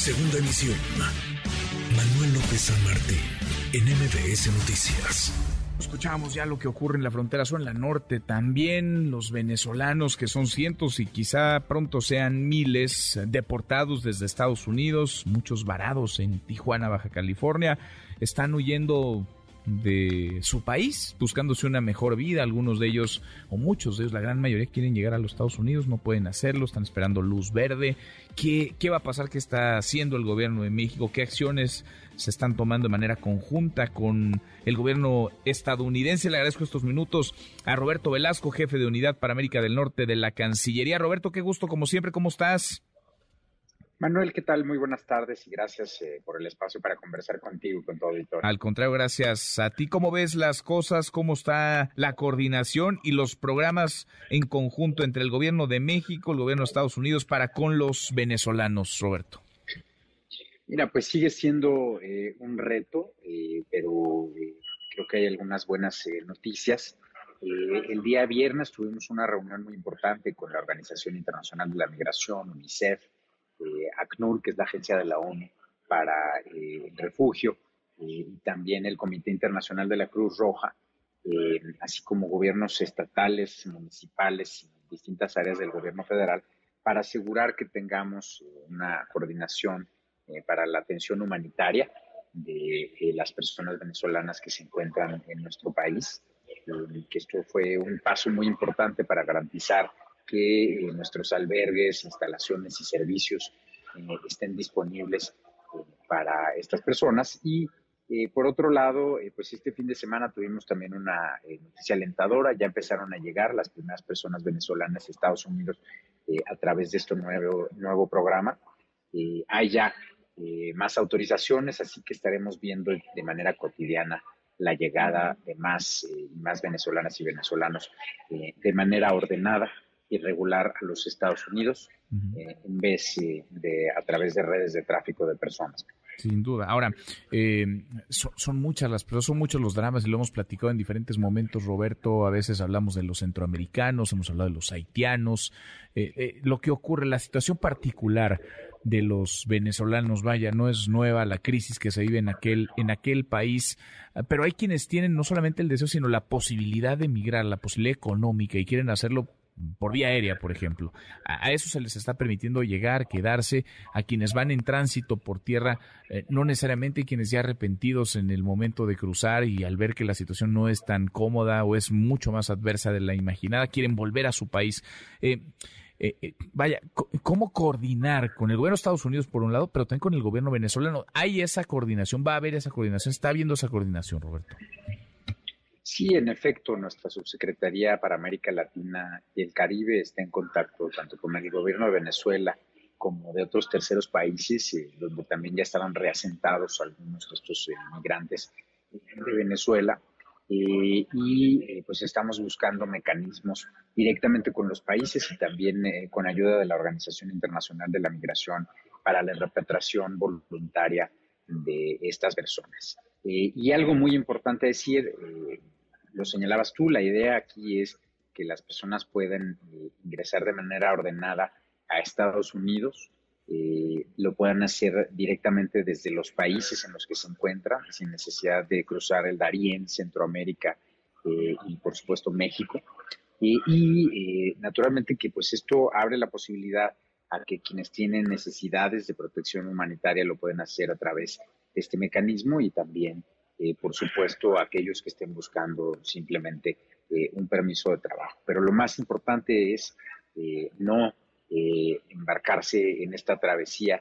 Segunda emisión. Manuel López San Martín, en MBS Noticias. Escuchamos ya lo que ocurre en la frontera sur, en la norte, también los venezolanos, que son cientos y quizá pronto sean miles, deportados desde Estados Unidos, muchos varados en Tijuana, Baja California, están huyendo de su país, buscándose una mejor vida. Algunos de ellos, o muchos de ellos, la gran mayoría quieren llegar a los Estados Unidos, no pueden hacerlo, están esperando luz verde. ¿Qué, qué va a pasar? ¿Qué está haciendo el gobierno de México? ¿Qué acciones se están tomando de manera conjunta con el gobierno estadounidense? Le agradezco estos minutos a Roberto Velasco, jefe de unidad para América del Norte de la Cancillería. Roberto, qué gusto, como siempre, ¿cómo estás? Manuel, ¿qué tal? Muy buenas tardes y gracias eh, por el espacio para conversar contigo y con tu auditorio. Al contrario, gracias a ti. ¿Cómo ves las cosas? ¿Cómo está la coordinación y los programas en conjunto entre el gobierno de México, el gobierno de Estados Unidos para con los venezolanos, Roberto? Mira, pues sigue siendo eh, un reto, eh, pero creo que hay algunas buenas noticias. el día viernes tuvimos una reunión muy importante con la Organización Internacional de la Migración, UNICEF, eh, ACNUR, que es la agencia de la ONU para eh, el refugio, eh, y también el Comité Internacional de la Cruz Roja, así como gobiernos estatales, municipales y distintas áreas del gobierno federal, para asegurar que tengamos una coordinación para la atención humanitaria de las personas venezolanas que se encuentran en nuestro país, que esto fue un paso muy importante para garantizar que eh, nuestros albergues, instalaciones y servicios eh, estén disponibles eh, para estas personas. Y por otro lado, pues este fin de semana tuvimos también una noticia alentadora. Ya empezaron a llegar las primeras personas venezolanas a Estados Unidos a través de este nuevo, nuevo programa. hay ya más autorizaciones, así que estaremos viendo de manera cotidiana la llegada de más y más venezolanas y venezolanos de manera ordenada irregular a los Estados Unidos eh, en vez de a través de redes de tráfico de personas. Sin duda. Ahora, eh, son, muchas las pero son muchos los dramas y lo hemos platicado en diferentes momentos, Roberto. A veces hablamos de los centroamericanos, hemos hablado de los haitianos. Eh, lo que ocurre, la situación particular de los venezolanos, vaya, no es nueva la crisis que se vive en aquel, en aquel país, pero hay quienes tienen no solamente el deseo, sino la posibilidad de emigrar, la posibilidad económica y quieren hacerlo por vía aérea, por ejemplo. A, eso se les está permitiendo llegar, quedarse. A quienes van en tránsito por tierra, eh, no necesariamente quienes ya arrepentidos en el momento de cruzar y al ver que la situación no es tan cómoda o es mucho más adversa de la imaginada, quieren volver a su país. Eh, eh, vaya, ¿cómo coordinar con el gobierno de Estados Unidos por un lado, pero también con el gobierno venezolano? ¿Hay esa coordinación? ¿Va a haber esa coordinación? ¿Está habiendo esa coordinación, Roberto? Sí, en efecto, nuestra subsecretaría para América Latina y el Caribe está en contacto tanto con el gobierno de Venezuela como de otros terceros países, eh, donde también ya estaban reasentados algunos de estos eh, migrantes de Venezuela. Eh, y pues estamos buscando mecanismos directamente con los países y también con ayuda de la Organización Internacional de la Migración para la repatriación voluntaria de estas personas. y algo muy importante decir, lo señalabas tú, la idea aquí es que las personas puedan eh, ingresar de manera ordenada a Estados Unidos, eh, lo puedan hacer directamente desde los países en los que se encuentran, sin necesidad de cruzar el Darién, Centroamérica eh, y por supuesto México. y naturalmente que pues esto abre la posibilidad a que quienes tienen necesidades de protección humanitaria lo pueden hacer a través de este mecanismo y también eh, por supuesto, aquellos que estén buscando simplemente eh, un permiso de trabajo. Pero lo más importante es eh, no embarcarse en esta travesía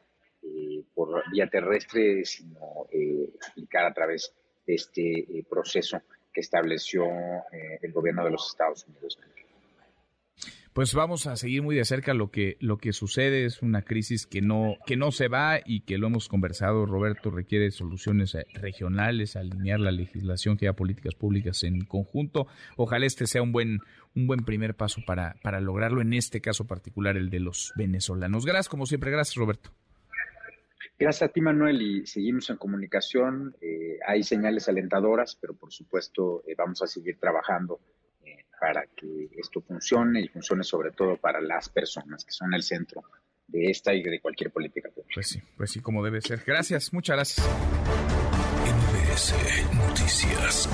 por vía terrestre, sino aplicar a través de este proceso que estableció el gobierno de los Estados Unidos pues vamos a seguir muy de cerca lo que lo que sucede. Es una crisis que no que no se va y que lo hemos conversado Roberto requiere soluciones eh, regionales alinear la legislación que haya políticas públicas en conjunto. Ojalá este sea un buen un buen primer paso para para lograrlo en este caso particular el de los venezolanos. Gracias como siempre. Gracias Roberto. Gracias a ti, Manuel, y seguimos en comunicación. Eh, hay señales alentadoras, pero por supuesto eh, vamos a seguir trabajando para que esto funcione y funcione sobre todo para las personas que son el centro de esta y de cualquier política pública. Pues sí, pues sí, como debe ser. Gracias, muchas gracias. MBS Noticias.